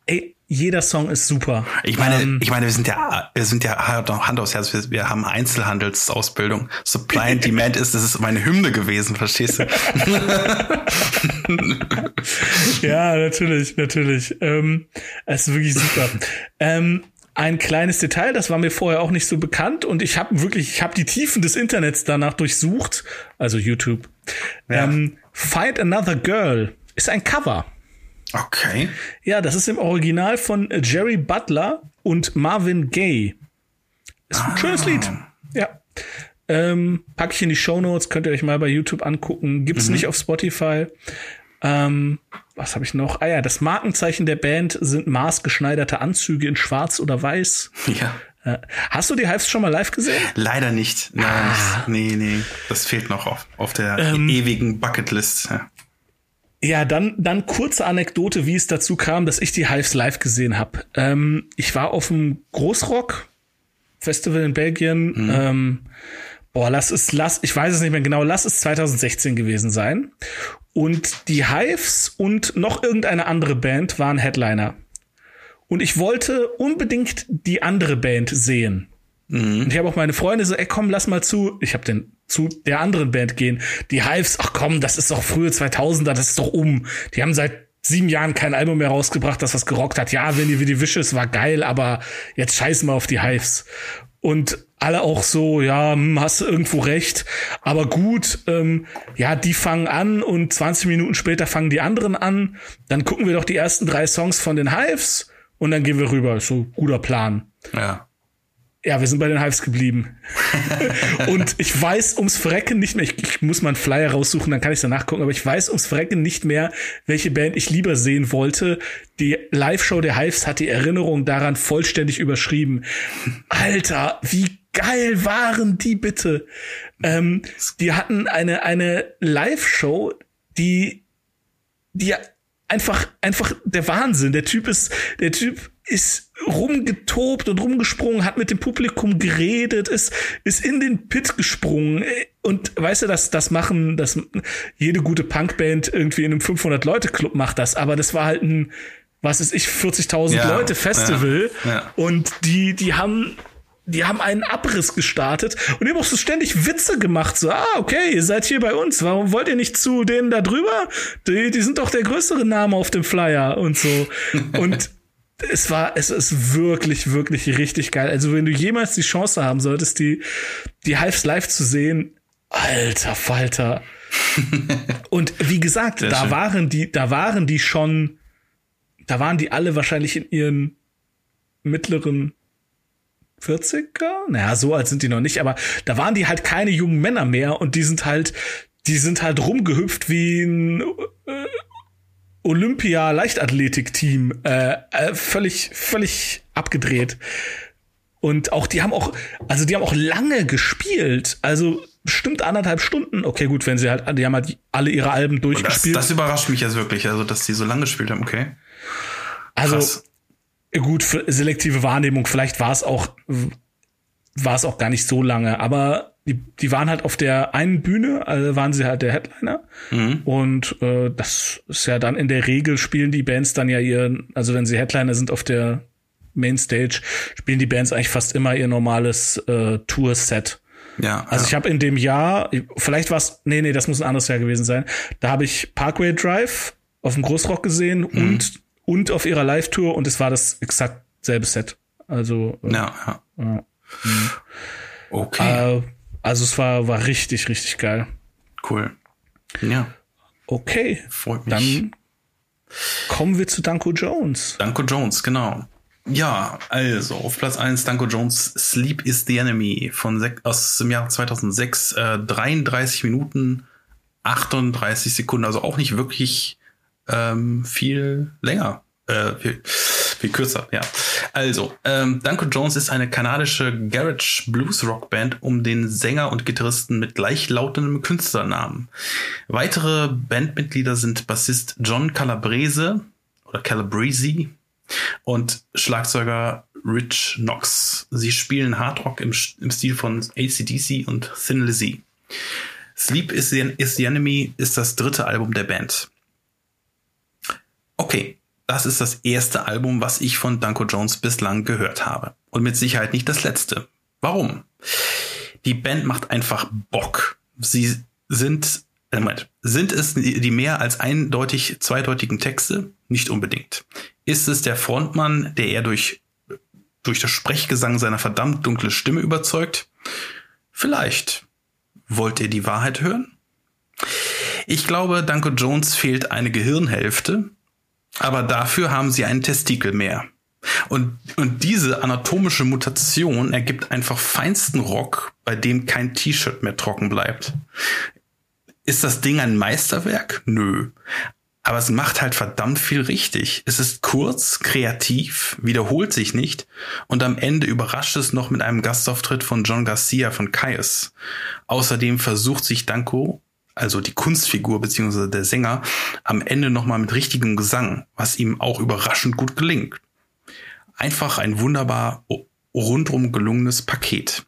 ey, jeder Song ist super. Ich meine, Ähm, ich meine, wir sind ja, wir sind ja Hand aufs Herz. Wir, wir haben Einzelhandelsausbildung. Supply and Demand ist, das ist meine Hymne gewesen, verstehst du? ja, natürlich, natürlich. Ähm, es ist wirklich super. ähm, ein kleines Detail, das war mir vorher auch nicht so bekannt und ich habe wirklich, ich habe die Tiefen des Internets danach durchsucht, also YouTube. Ja. Ähm, Find Another Girl ist ein Cover. Okay. Ja, das ist im Original von Jerry Butler und Marvin Gaye. Ist ein schönes Lied. Ja. Ähm, pack ich in die Show Notes, könnt ihr euch mal bei YouTube angucken. Gibt's nicht auf Spotify. Ähm, was habe ich noch? Ah ja, das Markenzeichen der Band sind maßgeschneiderte Anzüge in Schwarz oder Weiß. Ja. Äh, hast du die Hives schon mal live gesehen? Leider nicht. Leider Ah. Nee, nee. Das fehlt noch auf, auf der Ähm. ewigen Bucketlist. Ja. Ja, dann, dann kurze Anekdote, wie es dazu kam, dass ich die Hives live gesehen habe. Ähm, ich war auf dem Großrock-Festival in Belgien. Ähm, boah, lass es, lass, ich weiß es nicht mehr genau, lass es 2016 gewesen sein. Und die Hives und noch irgendeine andere Band waren Headliner. Und ich wollte unbedingt die andere Band sehen. Und ich habe auch meine Freunde so, ey komm, lass mal zu. Ich habe den zu der anderen Band gehen. Die Hives, ach komm, das ist doch frühe 2000er, das ist doch um. Die haben seit sieben Jahren kein Album mehr rausgebracht, das was gerockt hat. Ja, wenn die wie die Wishes war geil, aber jetzt scheißen wir auf die Hives. Und alle auch so, ja, hm, hast irgendwo recht, aber gut, ähm, ja, die fangen an und 20 Minuten später fangen die anderen an. Dann gucken wir doch die ersten drei Songs von den Hives und dann gehen wir rüber. So guter Plan. Ja. Ja, wir sind bei den Hives geblieben. und ich weiß ums Verrecken nicht mehr, ich, ich muss mal einen Flyer raussuchen, dann kann ich danach gucken, aber ich weiß ums Verrecken nicht mehr, welche Band ich lieber sehen wollte. Die Live-Show der Hives hat die Erinnerung daran vollständig überschrieben. Alter, wie geil waren die bitte? Ähm, die hatten eine, eine Live-Show, die, die einfach, einfach der Wahnsinn. Der Typ ist, der Typ ist rumgetobt und rumgesprungen, hat mit dem Publikum geredet, ist, ist in den Pit gesprungen. Und weißt du, das, das machen, das, jede gute Punkband irgendwie in einem 500-Leute-Club macht das, aber das war halt ein, was ist ich, 40.000 ja, Leute Festival. Ja, ja. Und die, die haben die haben einen Abriss gestartet und die haben auch so ständig Witze gemacht. So, ah, okay, ihr seid hier bei uns. Warum wollt ihr nicht zu denen da drüber? Die, die sind doch der größere Name auf dem Flyer und so. Und es war, es ist wirklich, wirklich richtig geil. Also, wenn du jemals die Chance haben solltest, die, die Hives live zu sehen, alter Falter. und wie gesagt, Sehr da schön. waren die, da waren die schon, da waren die alle wahrscheinlich in ihren mittleren 40er? Naja, so alt sind die noch nicht, aber da waren die halt keine jungen Männer mehr und die sind halt, die sind halt rumgehüpft wie ein äh, Olympia-Leichtathletik-Team. Äh, äh, völlig, völlig abgedreht. Und auch, die haben auch, also die haben auch lange gespielt. Also bestimmt anderthalb Stunden. Okay, gut, wenn sie halt, die haben halt alle ihre Alben durchgespielt. Das, das überrascht mich jetzt wirklich, also dass die so lange gespielt haben, okay. Also, Krass gut, für selektive Wahrnehmung, vielleicht war es auch, war es auch gar nicht so lange, aber die, die waren halt auf der einen Bühne, also waren sie halt der Headliner. Mhm. Und äh, das ist ja dann in der Regel spielen die Bands dann ja ihren, also wenn sie Headliner sind auf der Mainstage, spielen die Bands eigentlich fast immer ihr normales äh, Tour-Set. Ja. Also ja. ich habe in dem Jahr, vielleicht war es, nee, nee, das muss ein anderes Jahr gewesen sein. Da habe ich Parkway Drive auf dem Großrock gesehen mhm. und und auf ihrer Live-Tour und es war das exakt selbe Set. Also äh, ja, ja. Mhm. Okay. Äh, also es war war richtig richtig geil. Cool. Ja. Okay. Freut mich. Dann kommen wir zu Danko Jones. Danko Jones, genau. Ja, also auf Platz eins Danko Jones Sleep is the Enemy von aus dem Jahr 2006 äh, 33 Minuten 38 Sekunden, also auch nicht wirklich ähm, viel länger. Äh, viel, viel kürzer, ja. Also, ähm, Danko Jones ist eine kanadische Garage Blues Rock Band um den Sänger und Gitarristen mit gleichlautendem Künstlernamen. Weitere Bandmitglieder sind Bassist John Calabrese oder Calabrese und Schlagzeuger Rich Knox. Sie spielen Hardrock im, im Stil von ACDC und Thin Lizzy. Sleep is the, is the Enemy ist das dritte Album der Band. Okay, das ist das erste Album, was ich von Danko Jones bislang gehört habe. Und mit Sicherheit nicht das letzte. Warum? Die Band macht einfach Bock. Sie sind, äh, Moment, sind es die mehr als eindeutig zweideutigen Texte? Nicht unbedingt. Ist es der Frontmann, der er durch, durch das Sprechgesang seiner verdammt dunkle Stimme überzeugt? Vielleicht. Wollt ihr die Wahrheit hören? Ich glaube, Danko Jones fehlt eine Gehirnhälfte, aber dafür haben sie einen Testikel mehr. Und, und diese anatomische Mutation ergibt einfach feinsten Rock, bei dem kein T-Shirt mehr trocken bleibt. Ist das Ding ein Meisterwerk? Nö. Aber es macht halt verdammt viel richtig. Es ist kurz, kreativ, wiederholt sich nicht und am Ende überrascht es noch mit einem Gastauftritt von John Garcia von Caius. Außerdem versucht sich Danko also die Kunstfigur beziehungsweise der Sänger, am Ende nochmal mit richtigem Gesang, was ihm auch überraschend gut gelingt. Einfach ein wunderbar rundrum gelungenes Paket.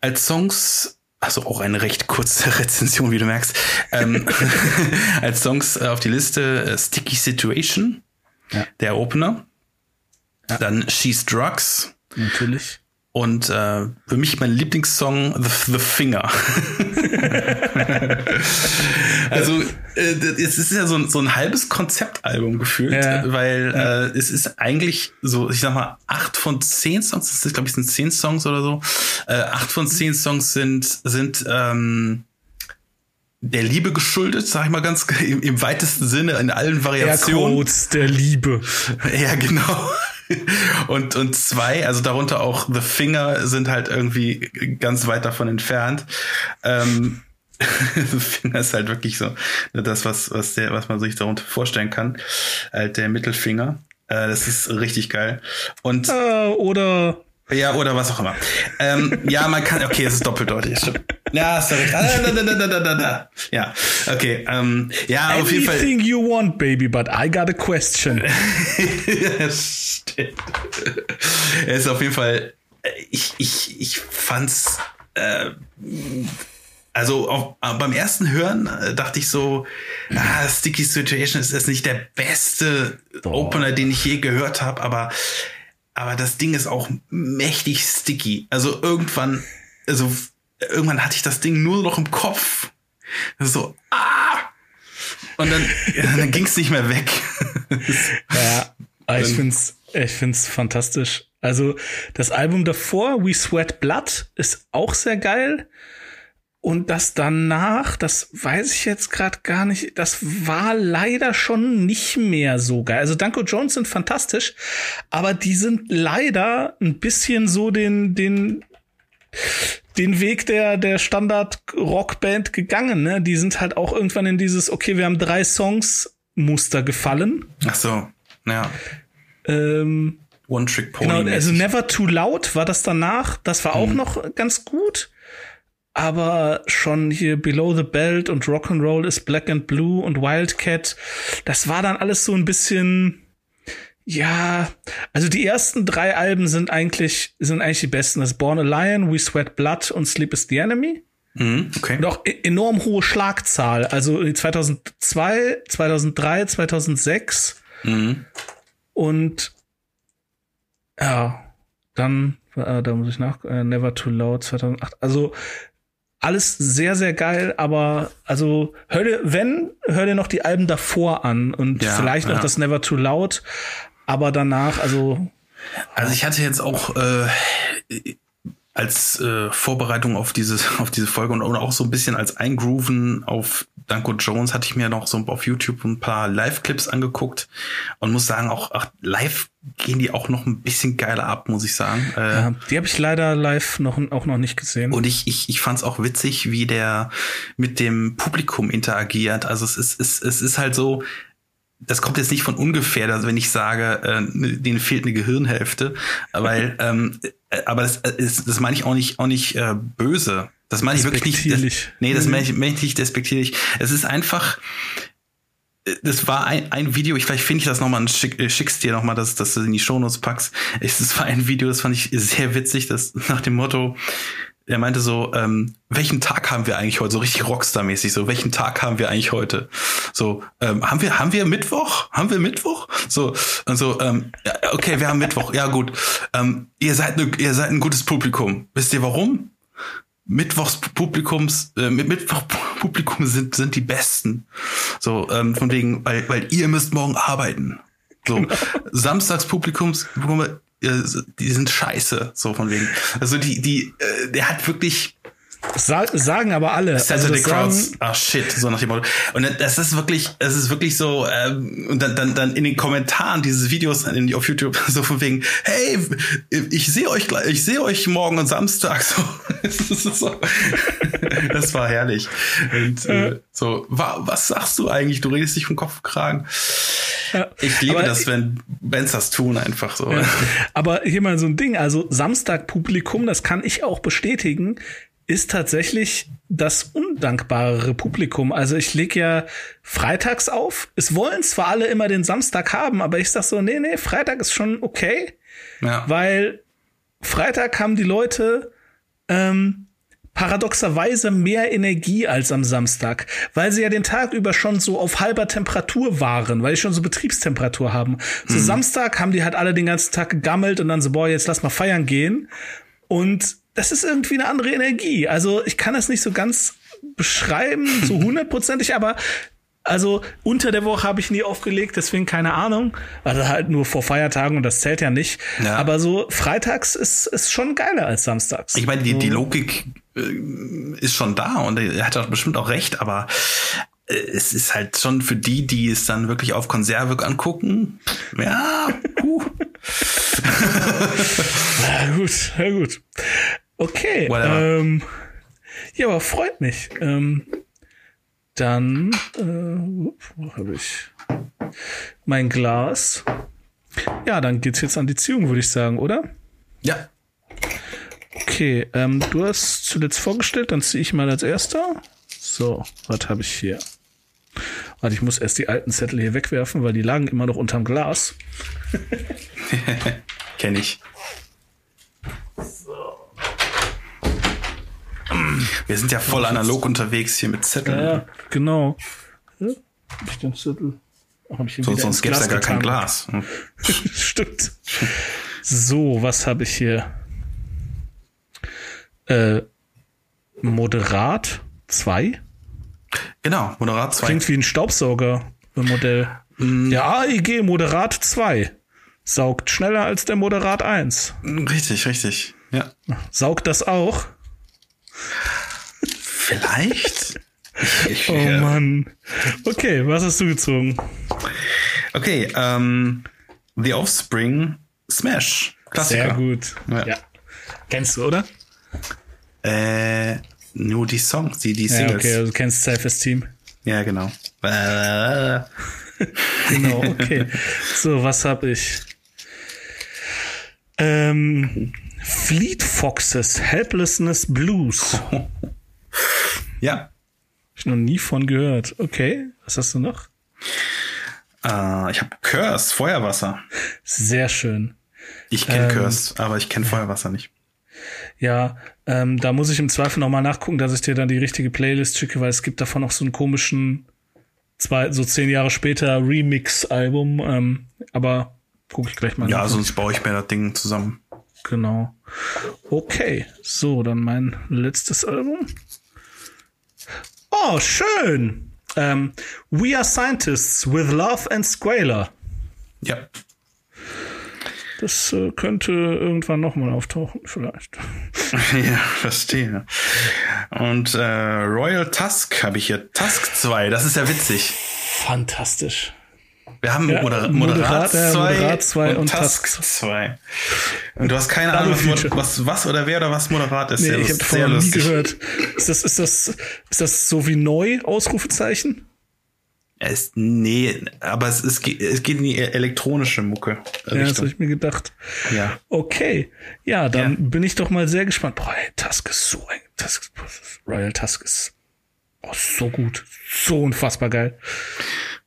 Als Songs, also auch eine recht kurze Rezension, wie du merkst, ähm, als Songs äh, auf die Liste äh, Sticky Situation, ja. der Opener, ja. dann She's Drugs, natürlich, Und äh, für mich mein Lieblingssong The, The Finger. also äh, es ist ja so ein, so ein halbes Konzeptalbum gefühlt, ja. weil ja. Äh, es ist eigentlich so, ich sag mal, acht von zehn Songs, das ist glaube ich sind zehn Songs oder so, äh, acht von zehn Songs sind sind ähm, der Liebe geschuldet, sag ich mal ganz im, im weitesten Sinne in allen Variationen. Aircodes der Liebe. Ja, genau. und, und zwei, also darunter auch The Finger, sind halt irgendwie ganz weit davon entfernt. Ähm, The Finger ist halt wirklich so das, was, was, der, was man sich darunter vorstellen kann. Halt der Mittelfinger. Äh, das ist richtig geil. Und äh, oder ja, oder was auch immer. Ähm, ja, man kann, okay, es ist doppeldeutig. Ja, hast du recht. Ah, da, da, da, da, da, da. Ja, okay. Ähm, ja, Anything auf jeden Fall. Anything you want, baby, but I got a question. Stimmt. Er ist auf jeden Fall, ich, ich, ich fand's, äh, also auch, beim ersten Hören äh, dachte ich so, ah, Sticky Situation ist, ist nicht der beste Boah. Opener, den ich je gehört habe, aber aber das Ding ist auch mächtig sticky. Also irgendwann, also irgendwann hatte ich das Ding nur noch im Kopf. So, ah! Und dann, dann ging es nicht mehr weg. ja, ich find's, ich find's fantastisch. Also das Album davor, We Sweat Blood, ist auch sehr geil. Und das danach, das weiß ich jetzt gerade gar nicht, das war leider schon nicht mehr so geil. Also Danko Jones sind fantastisch, aber die sind leider ein bisschen so den, den, den Weg der, der Standard-Rockband gegangen, ne? Die sind halt auch irgendwann in dieses, okay, wir haben drei Songs Muster gefallen. Ach so, ja. Ähm, One Trick Pony. Genau, also Never Too Loud war das danach. Das war auch hm. noch ganz gut aber schon hier Below the Belt und Rock'n'Roll ist Black and Blue und Wildcat, das war dann alles so ein bisschen, ja, also die ersten drei Alben sind eigentlich, sind eigentlich die besten. Das Born a Lion, We Sweat Blood und Sleep is the Enemy. Mhm, okay. Und auch e-, enorm hohe Schlagzahl. Also 2002, 2003, 2006. Mhm. Und ja, dann, äh, da muss ich nach, äh, Never Too Loud 2008. Also alles sehr, sehr geil, aber also hör dir, wenn, hör dir noch die Alben davor an und ja, vielleicht noch ja. das Never Too Loud, aber danach, also. Also ich hatte jetzt auch äh, als äh, Vorbereitung auf diese, auf diese Folge und auch so ein bisschen als Eingrooven auf Danko Jones hatte ich mir noch so auf YouTube ein paar Live-Clips angeguckt und muss sagen, auch ach, live gehen die auch noch ein bisschen geiler ab, muss ich sagen. Äh, ja, die habe ich leider live noch, auch noch nicht gesehen. Und ich, ich, ich fand es auch witzig, wie der mit dem Publikum interagiert. Also es ist, es, es ist halt so, das kommt jetzt nicht von ungefähr, also wenn ich sage, äh, denen fehlt eine Gehirnhälfte, weil, ähm, äh, aber das, äh, ist, das meine ich auch nicht, auch nicht äh, böse. Das meine ich wirklich nicht. Das, nee, das mhm. meine ich, meine ich nicht despektierlich. Es ist einfach, äh, das war ein, ein Video, ich vielleicht finde ich das nochmal, schick, schickst dir nochmal, dass, dass du in die Shownotes packst. Es war ein Video, das fand ich sehr witzig, das nach dem Motto, er meinte so, ähm, welchen Tag haben wir eigentlich heute? So richtig Rockstar-mäßig, so, welchen Tag haben wir eigentlich heute? So, ähm, haben wir, haben wir Mittwoch? Haben wir Mittwoch? So, und so, ähm, okay, wir haben Mittwoch, ja gut. Ähm, ihr seid ne, ihr seid ein gutes Publikum. Wisst ihr warum? Mittwochspublikums, äh, Mittwochpublikum sind, sind die besten. So, ähm, von wegen, weil, weil ihr müsst morgen arbeiten. So. Samstagspublikums, die sind scheiße, so von wegen. Also die, die, äh, der hat wirklich sagen aber alle. Saturday also Crowds, ah shit, so nach dem Motto. Und das ist wirklich, es ist wirklich so, ähm, und dann, dann, dann in den Kommentaren dieses Videos in, auf YouTube so von wegen, hey, ich sehe euch gleich, ich sehe euch morgen und Samstag. So, das, so. das war herrlich. Und äh, so, wa, was sagst du eigentlich? Du redest dich vom Kopf kragen. Ja, ich liebe das, wenn Bands das tun, einfach so. Ja. Aber hier mal so ein Ding, also Samstag-Publikum, das kann ich auch bestätigen ist tatsächlich das undankbarere Publikum. Also ich lege ja freitags auf. Es wollen zwar alle immer den Samstag haben, aber ich sag so, nee, nee, Freitag ist schon okay. Ja. Weil Freitag haben die Leute ähm, paradoxerweise mehr Energie als am Samstag, weil sie ja den Tag über schon so auf halber Temperatur waren, weil sie schon so Betriebstemperatur haben. Mhm. So Samstag haben die halt alle den ganzen Tag gegammelt und dann so, boah, jetzt lass mal feiern gehen. Und das ist irgendwie eine andere Energie. Also ich kann das nicht so ganz beschreiben, so hundertprozentig, aber also unter der Woche habe ich nie aufgelegt, deswegen keine Ahnung. Also halt nur vor Feiertagen und das zählt ja nicht. Ja. Aber so freitags ist, ist schon geiler als samstags. Ich meine, die, die Logik ist schon da und er hat auch bestimmt auch recht, aber äh, es ist halt schon für die, die es dann wirklich auf Konserve angucken. Ja, puh. na gut, na gut. Okay. Ähm, ja, aber freut mich. Ähm, dann äh, wo habe ich mein Glas. Ja, dann geht's jetzt an die Ziehung, würde ich sagen, oder? Ja. Okay, ähm, du hast zuletzt vorgestellt, dann ziehe ich mal als erster. So, was habe ich hier? Warte, ich muss erst die alten Zettel hier wegwerfen, weil die lagen immer noch unterm Glas. Kenn ich. Wir sind ja voll analog unterwegs hier mit Zetteln. Ja, genau. Ja, hab ich den Zettel. Hab ich so, sonst gäbe es ja gar kein Glas. Hm. Stimmt. So, was habe ich hier? Äh, Moderat 2? Genau, Moderat 2. Klingt wie ein Staubsauger-Modell. Mm. Der AEG Moderat 2 saugt schneller als der Moderat 1. Richtig, richtig. Ja. Saugt das auch? Vielleicht? Ich, oh äh, Mann. Okay, was hast du gezogen? Okay, ähm, The Offspring Smash. Klassiker. Sehr gut. Ja. ja. Kennst du, oder? Äh, nur die Songs, die, die Singles. Ja, okay, also du kennst Self-Esteem. Ja, genau. genau, okay. So, was hab ich? Ähm, Fleet Foxes Helplessness Blues. ja. Ich noch nie von gehört. Okay, was hast du noch? Uh, ich habe Curse, Feuerwasser. Sehr schön. Ich kenne ähm, Curse, aber ich kenne Feuerwasser nicht. Ja, ähm, da muss ich im Zweifel nochmal nachgucken, dass ich dir dann die richtige Playlist schicke, weil es gibt davon noch so einen komischen, zwei, so zehn Jahre später Remix-Album. Ähm, aber gucke ich gleich mal Ja, nach. sonst baue ich mir das Ding zusammen. Genau. Okay, so, dann mein letztes Album. Oh, schön. Ähm, We Are Scientists with Love and Squaler. Ja. Das äh, könnte irgendwann nochmal auftauchen, vielleicht. ja, verstehe. Und äh, Royal Tusk habe ich hier. Tusk 2, das ist ja witzig. Fantastisch. Wir haben ja, Moder Moderat 2 und, und Task 2. Und du hast keine Ahnung, was, was, was, oder wer oder was Moderat ist. Nee, ich habe noch nie gehört. Ist das, ist, das, ist das so wie neu, Ausrufezeichen? Es, nee, aber es, es, geht, es geht in die elektronische Mucke. Ja, das habe ich mir gedacht. Ja. Okay. Ja, dann ja. bin ich doch mal sehr gespannt. Boah, ey, Task ist so ein, Task, Royal Task ist oh, so gut. So unfassbar geil.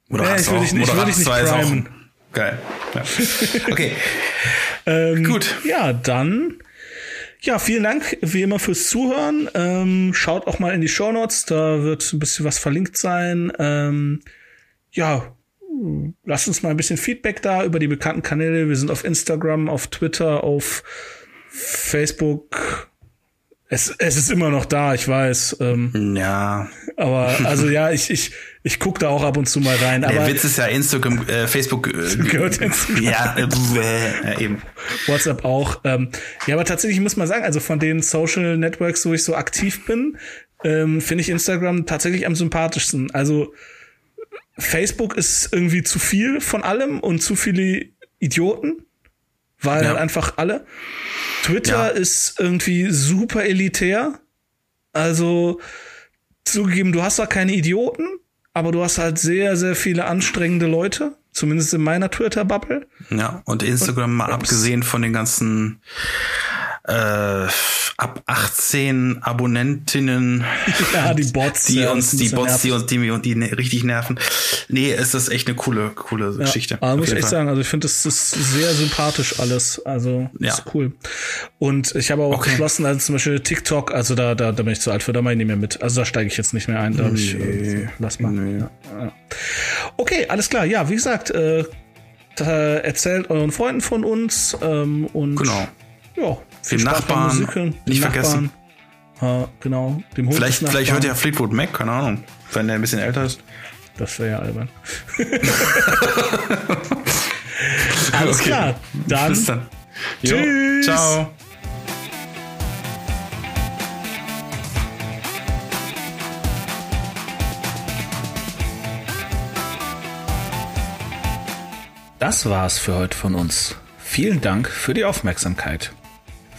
Oder ja, ich würde dich, ich würd dich nicht primen. Geil. Ja. Okay. ähm, Gut. Ja, dann. Ja, vielen Dank wie immer fürs Zuhören. Ähm, schaut auch mal in die Show Notes, da wird ein bisschen was verlinkt sein. Ähm, ja, lasst uns mal ein bisschen Feedback da über die bekannten Kanäle. Wir sind auf Instagram, auf Twitter, auf Facebook. Es, es ist immer noch da, ich weiß. Ähm, ja. Aber also ja, ich, ich, ich guck da auch ab und zu mal rein. Der Witz ist ja Instagram, äh, Facebook äh, gehört Instagram. Ja, äh, eben. WhatsApp auch. Ähm, ja, aber tatsächlich muss man sagen, also von den Social Networks, wo ich so aktiv bin, ähm, finde ich Instagram tatsächlich am sympathischsten. Also Facebook ist irgendwie zu viel von allem und zu viele Idioten, weil ja. einfach alle. Twitter ja. ist irgendwie super elitär. Also zugegeben, du hast da keine Idioten, aber du hast halt sehr, sehr viele anstrengende Leute. Zumindest in meiner Twitter-Bubble. Ja, und Instagram und, mal abgesehen von den ganzen äh, ab 18 Abonnentinnen. Ja, die Bots. Die ja, uns, die Bots, die uns, die, die, die ne, richtig nerven. Nee, es ist echt eine coole, coole ja, Geschichte. Aber muss ich echt Fall. sagen, also ich finde, das ist sehr sympathisch alles. Also, ja. ist cool. Und ich habe auch okay. beschlossen, also zum Beispiel TikTok, also da, da, da bin ich zu alt für, da mache ich nicht mehr mit. Also da steige ich jetzt nicht mehr ein. Da nee. ich, äh, lass mal. Nee. Okay, alles klar. Ja, wie gesagt, äh, erzählt euren Freunden von uns ähm, und genau. ja, Viel Dem Nachbarn Musikhören, dem nicht Nachbarn. vergessen. Ja, genau. Dem Hund Vielleicht, vielleicht hört ja Fleetwood Mac, keine Ahnung. Wenn der ein bisschen älter ist. Das wäre ja albern. Alles Okay. klar. Dann, Bis dann. Jo, Tschüss. Ciao. das war's für heute von uns. Vielen Dank für die Aufmerksamkeit.